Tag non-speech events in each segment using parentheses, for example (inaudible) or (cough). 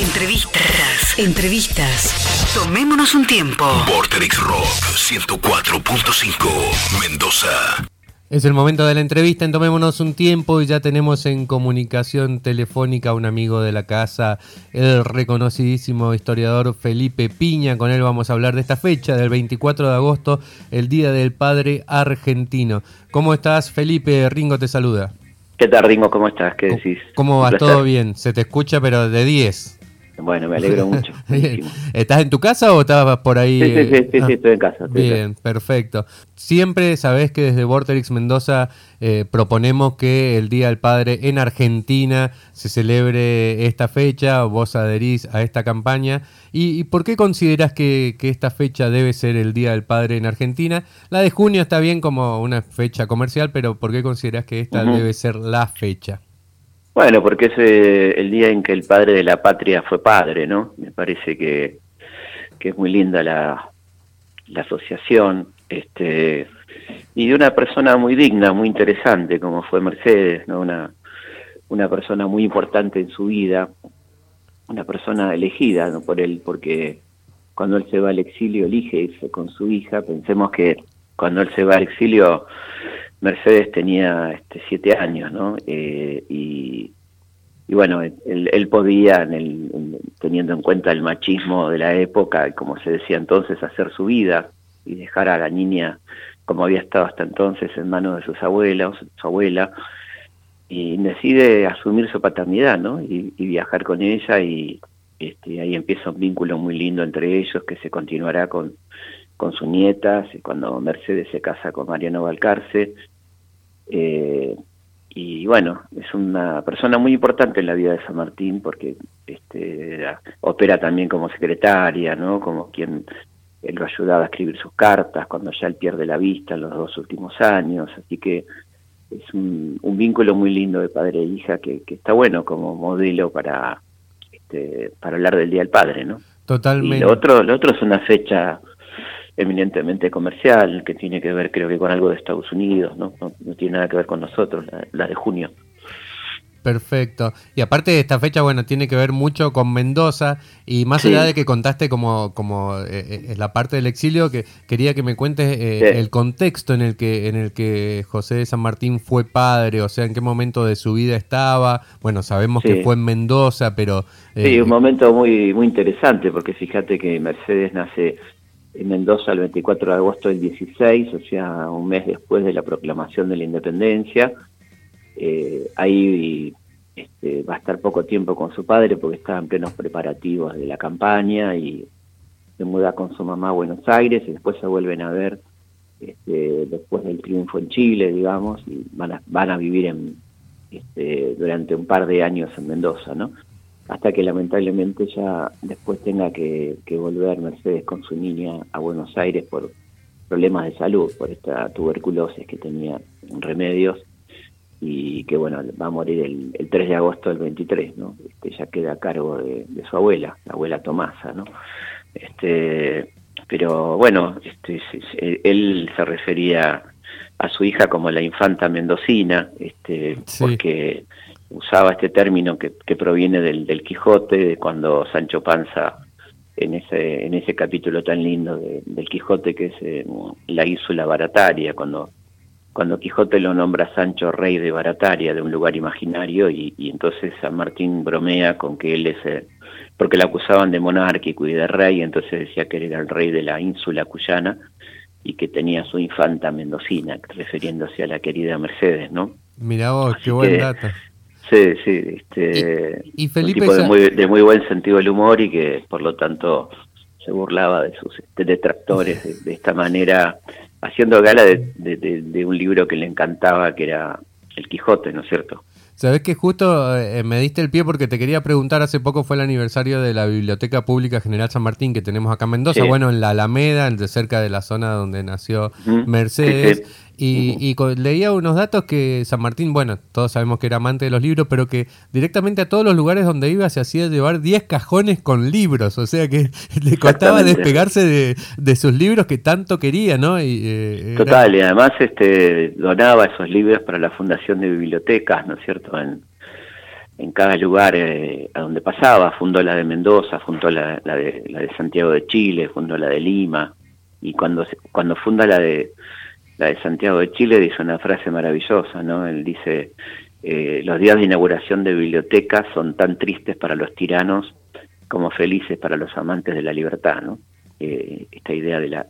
Entrevistas, entrevistas. Tomémonos un tiempo. Vorterix Rock 104.5 Mendoza. Es el momento de la entrevista en Tomémonos un tiempo y ya tenemos en comunicación telefónica a un amigo de la casa, el reconocidísimo historiador Felipe Piña. Con él vamos a hablar de esta fecha, del 24 de agosto, el Día del Padre Argentino. ¿Cómo estás, Felipe? Ringo te saluda. ¿Qué tal, Ringo? ¿Cómo estás? ¿Qué decís? ¿Cómo va? ¿Todo bien? Se te escucha, pero de 10. Bueno, me alegro mucho. (laughs) ¿Estás en tu casa o estabas por ahí? Sí, sí, sí, sí, estoy en casa. bien, perfecto. Siempre sabés que desde Vorterix Mendoza eh, proponemos que el Día del Padre en Argentina se celebre esta fecha, vos adherís a esta campaña. ¿Y, por qué considerás que, esta fecha debe ser el Día del Padre en Argentina? La de junio está bien como una fecha comercial, pero ¿por qué considerás que esta debe ser la fecha? Bueno, porque es el día en que el padre de la patria fue padre, ¿no? Me parece que, que es muy linda la, la asociación, este, y de una persona muy digna, muy interesante, como fue Mercedes, ¿no? Una, una persona muy importante en su vida, una persona elegida ¿no? por él, porque cuando él se va al exilio elige irse con su hija, pensemos que cuando él se va al exilio Mercedes tenía este, siete años, ¿no? Eh, y, bueno, él, podía, en el, teniendo en cuenta el machismo de la época, como se decía entonces, hacer su vida y dejar a la niña como había estado hasta entonces en manos de sus abuelos, su abuela, y decide asumir su paternidad, ¿no? Y, viajar con ella y este, ahí empieza un vínculo muy lindo entre ellos que se continuará con, con sus nietas, cuando Mercedes se casa con Mariano Valcarce, eh, y bueno, es una persona muy importante en la vida de San Martín porque este, opera también como secretaria, ¿no? Como quien lo ayudaba a escribir sus cartas cuando ya él pierde la vista en los dos últimos años. Así que es un, vínculo muy lindo de padre e hija que, está bueno como modelo para, este, para hablar del Día del Padre, ¿no? Totalmente. Y lo otro, lo otro es una fecha eminentemente comercial, que tiene que ver creo que con algo de Estados Unidos, no, no, tiene nada que ver con nosotros, la, de junio. Perfecto. Y aparte de esta fecha, bueno, tiene que ver mucho con Mendoza y más allá de que contaste como, como eh, eh la parte del exilio, que quería que me cuentes eh, el contexto en el que en el que José de San Martín fue padre, o sea, en qué momento de su vida estaba. Bueno, sabemos que fue en Mendoza, pero sí, un momento muy muy interesante porque fíjate que Mercedes nace en Mendoza el 24 de agosto del 16, o sea, un mes después de la proclamación de la independencia. Eh, ahí este, va a estar poco tiempo con su padre porque está en plenos preparativos de la campaña y se muda con su mamá a Buenos Aires y después se vuelven a ver este, después del triunfo en Chile, digamos, y van a, van a vivir en, este, durante un par de años en Mendoza, ¿no? Hasta que lamentablemente ya después tenga que, volver Mercedes con su niña a Buenos Aires por problemas de salud, por esta tuberculosis que tenía remedios y que bueno, va a morir el, 3 de agosto del 23, ¿no? Este, ya queda a cargo de, su abuela, la abuela Tomasa, ¿no? Este, pero bueno, este, él se refería a su hija como la infanta mendocina, este, porque usaba este término que, proviene del, del, Quijote, de cuando Sancho Panza, en ese, en ese capítulo tan lindo del Quijote que es eh, la ínsula Barataria, cuando, cuando Quijote lo nombra Sancho rey de Barataria, de un lugar imaginario, y, entonces San Martín bromea con que él es, eh, porque lo acusaban de monárquico y de rey, entonces decía que él era el rey de la ínsula cuyana, y que tenía su infanta mendocina, refiriéndose a la querida Mercedes, ¿no? Mira vos, qué buen dato. Sí, sí, este, y, Felipe un tipo de muy, de muy, buen sentido del humor y que por lo tanto se burlaba de sus este, detractores de, esta manera, haciendo gala de, un libro que le encantaba, que era El Quijote, ¿no es cierto? Sabes que justo eh, me diste el pie porque te quería preguntar, hace poco fue el aniversario de la Biblioteca Pública General San Martín que tenemos acá en Mendoza, bueno, en la Alameda, de cerca de la zona donde nació Mercedes. Y, leía unos datos que San Martín, bueno, todos sabemos que era amante de los libros, pero que directamente a todos los lugares donde iba se hacía llevar 10 cajones con libros, o sea que (laughs) le costaba despegarse de, sus libros que tanto quería, ¿no? Y, eh, Total, y además este, donaba esos libros para la Fundación de Bibliotecas, ¿no es cierto?, en, en cada lugar eh, a donde pasaba, fundó la de Mendoza, fundó la, de, la de Santiago de Chile, fundó la de Lima, y cuando, cuando funda la de, la de Santiago de Chile dice una frase maravillosa, ¿no? Él dice, eh, los días de inauguración de bibliotecas son tan tristes para los tiranos como felices para los amantes de la libertad, ¿no? Eh, esta idea de la,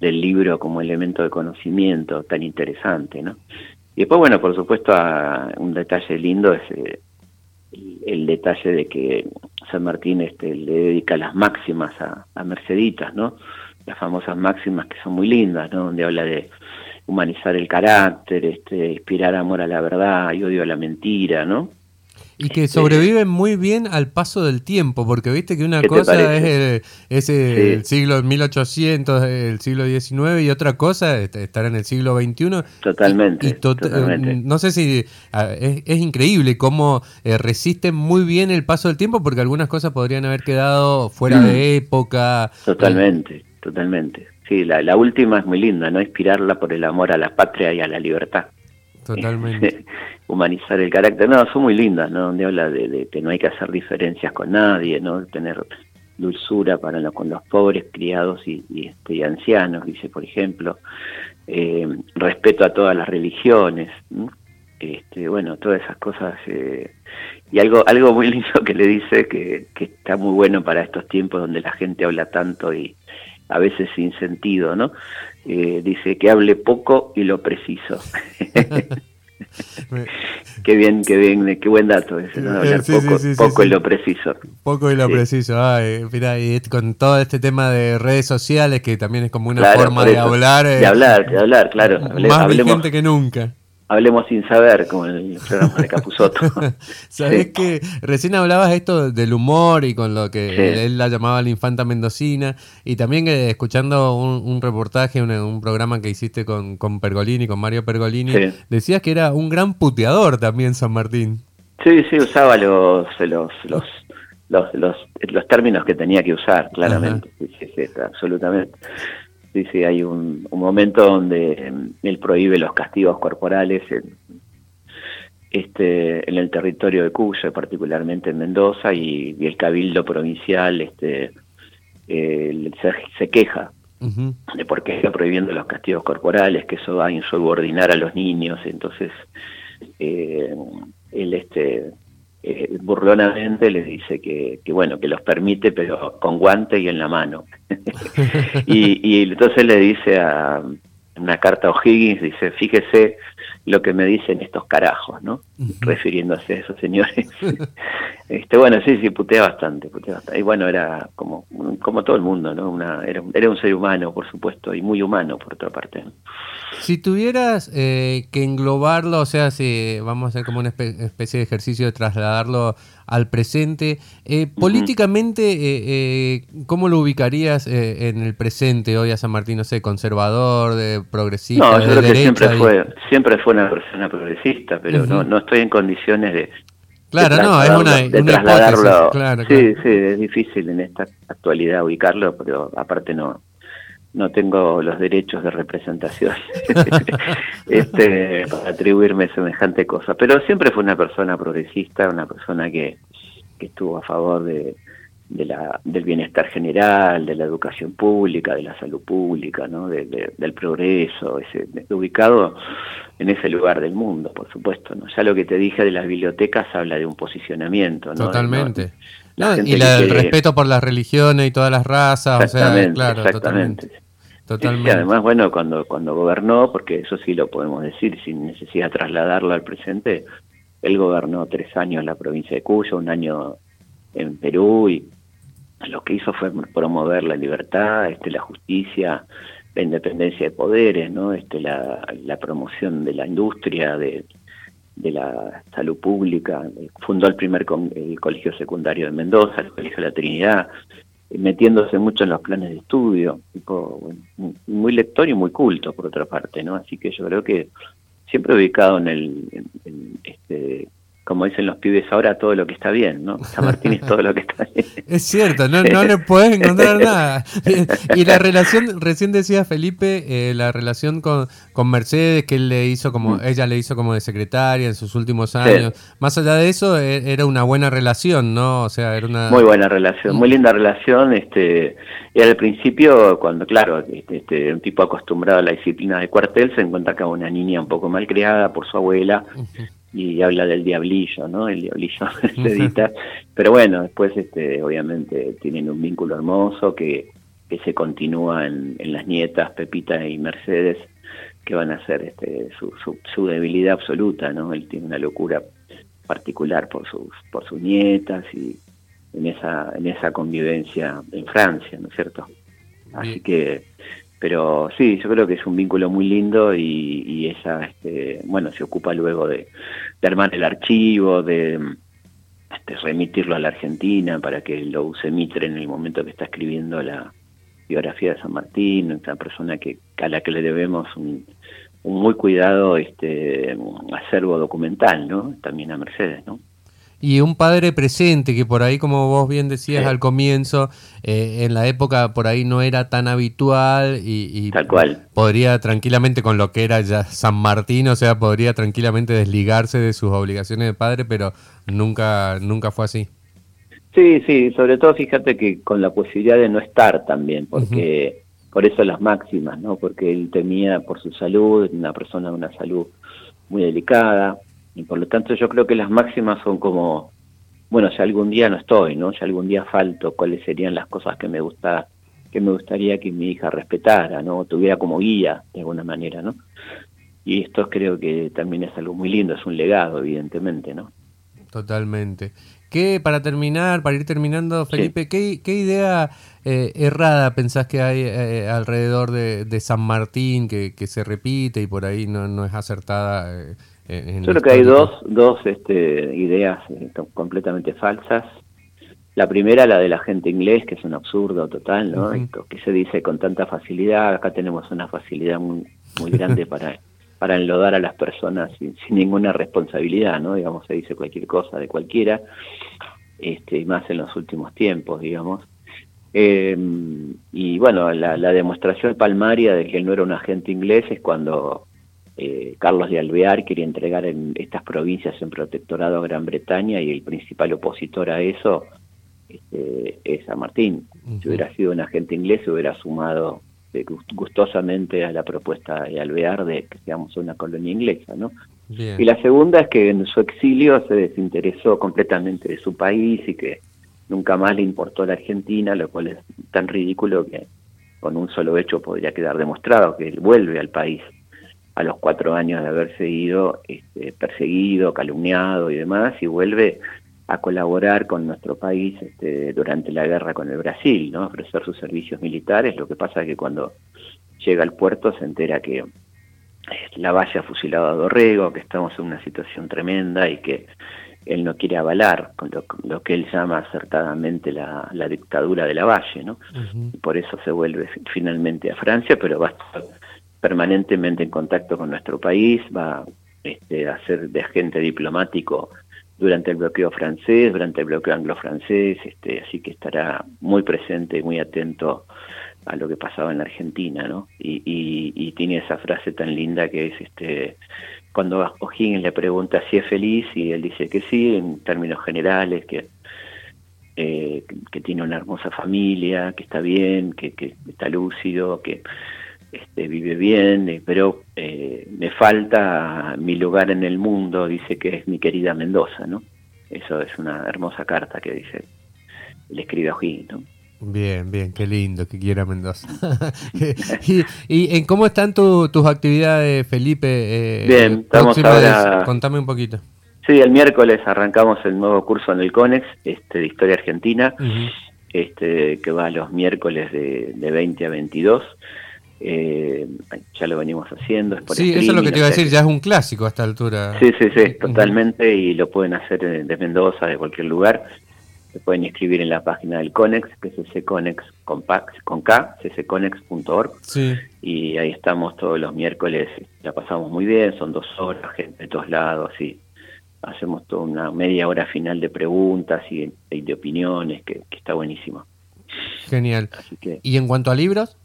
del libro como elemento de conocimiento tan interesante, ¿no? Y después, bueno, por supuesto, un detalle lindo es eh, el, detalle de que San Martín este, le dedica las máximas a, a Merceditas, ¿no? Las famosas máximas que son muy lindas, ¿no? Donde habla de humanizar el carácter, este, inspirar amor a la verdad y odio a la mentira, ¿no? Y que sobreviven muy bien al paso del tiempo, porque viste que una cosa es, el, siglo 1800, el siglo XIX, y otra cosa estar en el siglo XXI. Totalmente. Eh, no sé si es, increíble cómo eh, resisten muy bien el paso del tiempo, porque algunas cosas podrían haber quedado fuera de mm. época. Totalmente, totalmente. Sí, la, la última es muy linda, ¿no? Inspirarla por el amor a la patria y a la libertad. Totalmente. (laughs) Humanizar el carácter. No, son muy lindas, ¿no? Donde habla de, que no hay que hacer diferencias con nadie, ¿no? Tener dulzura para con los pobres, criados y, este, ancianos, dice, por ejemplo. Eh, respeto a todas las religiones. Este, bueno, todas esas cosas. Eh, y algo, algo muy lindo que le dice que, que está muy bueno para estos tiempos donde la gente habla tanto y, a veces sin sentido, ¿no? Eh, dice que hable poco y lo preciso. (laughs) (laughs) qué bien, qué bien, qué buen dato ese, ¿no? Hablar poco, poco y lo preciso. Poco y lo preciso. Ay, mira, y con todo este tema de redes sociales, que también es como una forma de hablar. de hablar, de hablar, claro. Más hablemos, que nunca. Hablemos sin saber, como el (laughs) programa de Capuzoto. (laughs) Sabés que recién hablabas esto del humor y con lo que él, la llamaba la infanta mendocina, y también eh, escuchando un, reportaje, un, programa que hiciste con, con Pergolini, con Mario Pergolini, decías que era un gran puteador también San Martín. Sí, sí, usaba los, los, los, los, los, términos que tenía que usar, claramente. Sí, sí, absolutamente. Sí, sí, hay un, momento donde em, él prohíbe los castigos corporales en, este, en el territorio de Cuyo, particularmente en Mendoza, y, el cabildo provincial este, se, queja de por qué está prohibiendo los castigos corporales, que eso va a insubordinar a los niños, entonces eh, él este, eh, burlonamente les dice que, bueno, que los permite, pero con guante y en la mano. (laughs) y, y, entonces le dice a una carta a O'Higgins, dice, fíjese lo que me dicen estos carajos, ¿no? Refiriéndose a esos señores. (laughs) este, bueno, sí, sí, putea bastante, putea bastante. Y bueno, era como, como todo el mundo, ¿no? Una, era, era un ser humano, por supuesto, y muy humano, por otra parte. Si tuvieras eh, que englobarlo, o sea, si vamos a hacer como una especie de ejercicio de trasladarlo al presente, eh, políticamente, eh, ¿cómo lo ubicarías en el presente hoy a San Martín? No sé, conservador, de progresista, no, yo creo que siempre fue, siempre fue una persona progresista, pero no, no estoy en condiciones de, Claro, no, es una, de trasladarlo. sí, sí, es difícil en esta actualidad ubicarlo, pero aparte no no tengo los derechos de representación (laughs) este, para atribuirme semejante cosa. Pero siempre fue una persona progresista, una persona que, que estuvo a favor de, de la, del bienestar general, de la educación pública, de la salud pública, ¿no? del progreso, ese, ubicado en ese lugar del mundo, por supuesto. ¿no? Ya lo que te dije de las bibliotecas habla de un posicionamiento. ¿no? Totalmente. y el respeto por las religiones y todas las razas, o sea, claro, exactamente. Totalmente. además, bueno, cuando, cuando gobernó, porque eso sí lo podemos decir sin necesidad de trasladarlo al presente, él gobernó tres años en la provincia de Cuyo, un año en Perú, y lo que hizo fue promover la libertad, este, la justicia, la independencia de poderes, ¿no? este, la, la promoción de la industria, de, la salud pública, fundó el primer el colegio secundario de Mendoza, el colegio de la Trinidad, metiéndose mucho en los planes de estudio, muy lector y muy culto por otra parte, ¿no? Así que yo creo que siempre ubicado en el, este, como dicen los pibes ahora, todo lo que está bien, ¿no? San Martín es todo lo que está bien. (laughs) Es cierto, no, no le puedes encontrar nada. Y la relación, recién decía Felipe, eh, la relación con, con Mercedes, que él le hizo como, mm. ella le hizo como de secretaria en sus últimos años. Más allá de eso, e, era una buena relación, ¿no? O sea, era una... Muy buena relación, muy linda relación. Este, y al principio, cuando, claro, este, este un tipo acostumbrado a la disciplina de cuartel, se encuentra acá una niña un poco mal criada por su abuela y habla del diablillo, ¿no? El diablillo (laughs) se edita. Pero bueno, después este, obviamente tienen un vínculo hermoso que, que se continúa en, en las nietas, Pepita y Mercedes, que van a ser este, su, su, su, debilidad absoluta, ¿no? Él tiene una locura particular por sus, por sus nietas y en esa, en esa convivencia en Francia, ¿no es cierto? Así que pero sí, yo creo que es un vínculo muy lindo y, ella, este, bueno, se ocupa luego de, armar el archivo, de este, remitirlo a la Argentina para que lo use Mitre en el momento que está escribiendo la biografía de San Martín, una persona que a la que le debemos un, un muy cuidado este acervo documental, ¿no? También a Mercedes, ¿no? Y un padre presente, que por ahí, como vos bien decías al comienzo, eh, en la época por ahí no era tan habitual y, Tal cual. podría tranquilamente con lo que era ya San Martín, o sea, podría tranquilamente desligarse de sus obligaciones de padre, pero nunca, nunca fue así. Sí, sí, sobre todo fíjate que con la posibilidad de no estar también, porque por eso las máximas, ¿no? Porque él temía por su salud, una persona de una salud muy delicada, y por lo tanto yo creo que las máximas son como, bueno, si algún día no estoy, ¿no? Si algún día falto, ¿cuáles serían las cosas que me gusta, que me gustaría que mi hija respetara, ¿no? Tuviera como guía, de alguna manera, ¿no? Y esto creo que también es algo muy lindo, es un legado, evidentemente, ¿no? Totalmente. ¿Qué, para terminar, para ir terminando, Felipe, ¿qué, idea eh, errada pensás que hay eh, alrededor de, San Martín que, que, se repite y por ahí no, no es acertada? Eh, yo creo que hay dos, dos este, ideas eh, completamente falsas. La primera, la de la gente inglés, que es un absurdo total, ¿no? Que se dice con tanta facilidad. Acá tenemos una facilidad muy, muy grande (laughs) para, para enlodar a las personas sin, ninguna responsabilidad, ¿no? Digamos, se dice cualquier cosa de cualquiera, este, más en los últimos tiempos, digamos. Eh, y bueno, la, la demostración palmaria de que él no era un agente inglés es cuando eh, Carlos de Alvear quería entregar en estas provincias en protectorado a Gran Bretaña y el principal opositor a eso este, es San Martín. Si hubiera sido un agente inglés, se hubiera sumado eh, gustosamente a la propuesta de Alvear de que seamos una colonia inglesa, ¿no? Y la segunda es que en su exilio se desinteresó completamente de su país y que nunca más le importó la Argentina, lo cual es tan ridículo que con un solo hecho podría quedar demostrado que él vuelve al país a los cuatro años de haberse ido este, perseguido, calumniado y demás, y vuelve a colaborar con nuestro país este, durante la guerra con el Brasil, ¿no? ofrecer sus servicios militares. Lo que pasa es que cuando llega al puerto se entera que eh, la valla ha fusilado a Dorrego, que estamos en una situación tremenda y que él no quiere avalar con lo, que él llama acertadamente la, dictadura de la valle, ¿no? y por eso se vuelve finalmente a Francia, pero va a estar permanentemente en contacto con nuestro país, va este, a ser de agente diplomático durante el bloqueo francés, durante el bloqueo anglo-francés, este, así que estará muy presente, muy atento a lo que pasaba en la Argentina, ¿no? Y, y, tiene esa frase tan linda que es, este, cuando O'Higgins le pregunta si es feliz y él dice que sí, en términos generales, que, eh, que, tiene una hermosa familia, que está bien, que, que está lúcido, que este, vive bien, eh, pero eh, me falta mi lugar en el mundo, dice que es mi querida Mendoza, ¿no? Eso es una hermosa carta que dice, le escribe a ¿no? Bien, bien, qué lindo que quiera Mendoza. (laughs) y, en cómo están tus actividades, Felipe? Eh, bien, estamos ahora... Contame un poquito. Sí, el miércoles arrancamos el nuevo curso en el CONEX este, de Historia Argentina, este, que va los miércoles de, de 20 a 22. Eh, ya lo venimos haciendo. sí, eso es lo que te iba a decir, ya es un clásico a esta altura. Sí, sí, sí, totalmente, y lo pueden hacer de Mendoza, de cualquier lugar. Se pueden inscribir en la página del CONEX, que es cconex con, con K, ccconex.org. Sí. Y ahí estamos todos los miércoles, la pasamos muy bien, son dos horas, gente de todos lados, y hacemos toda una media hora final de preguntas y, de opiniones, que, está buenísimo. Genial. ¿Y en cuanto a libros?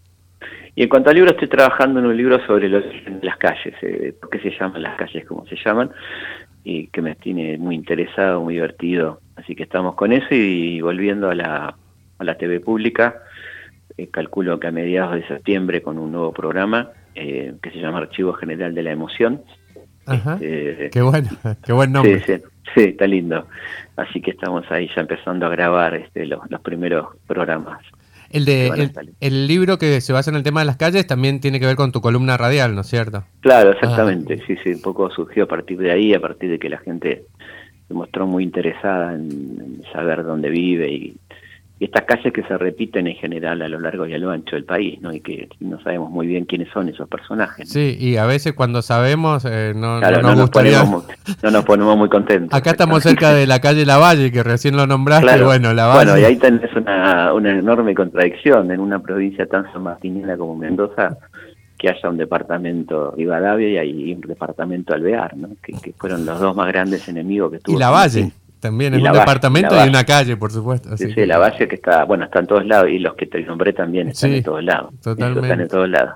Y en cuanto a libros, estoy trabajando en un libro sobre los, las calles, eh, por qué se llaman las calles como se llaman, y que me tiene muy interesado, muy divertido. Así que estamos con eso y, volviendo a la, a la TV pública, eh, calculo que a mediados de septiembre con un nuevo programa eh, que se llama Archivo General de la Emoción. Ajá. Este, qué bueno, (laughs) qué buen nombre. Sí, sí, sí, está lindo. Así que estamos ahí ya empezando a grabar este, los, los primeros programas. El, de, el, libro que se basa en el tema de las calles también tiene que ver con tu columna radial, ¿no es cierto? Claro, exactamente. Ah. Sí, sí, un poco surgió a partir de ahí, a partir de que la gente se mostró muy interesada en saber dónde vive y estas calles que se repiten en general a lo largo y a lo ancho del país, ¿no? Y que no sabemos muy bien quiénes son esos personajes. Sí, y a veces cuando sabemos eh, no, nos gustaría... Ponemos, no nos ponemos muy contentos. Acá estamos cerca de la calle Lavalle, que recién lo nombraste, bueno, Lavalle... Bueno, y ahí tenés una, una enorme contradicción en una provincia tan sanmartinera como Mendoza, que haya un departamento Rivadavia y un departamento Alvear, ¿no? Que, fueron los dos más grandes enemigos que tuvo. Y Lavalle. También es un departamento y una calle, por supuesto. sí, sí, la base que está, bueno, está en todos lados y los que te nombré también están en todos lados. Totalmente. Están en todos lados.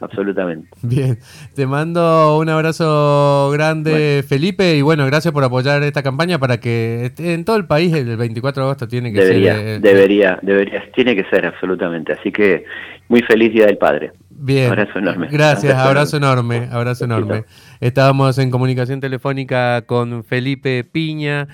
Absolutamente. Bien, te mando un abrazo grande, Felipe, y bueno, gracias por apoyar esta campaña para que esté en todo el país el 24 de agosto tiene que debería, ser. Eh, debería, debería, tiene que ser, absolutamente. Así que muy feliz Día del Padre. Bien. Abrazo enorme. Gracias, abrazo enorme, abrazo enorme. Estábamos en comunicación telefónica con Felipe Piña.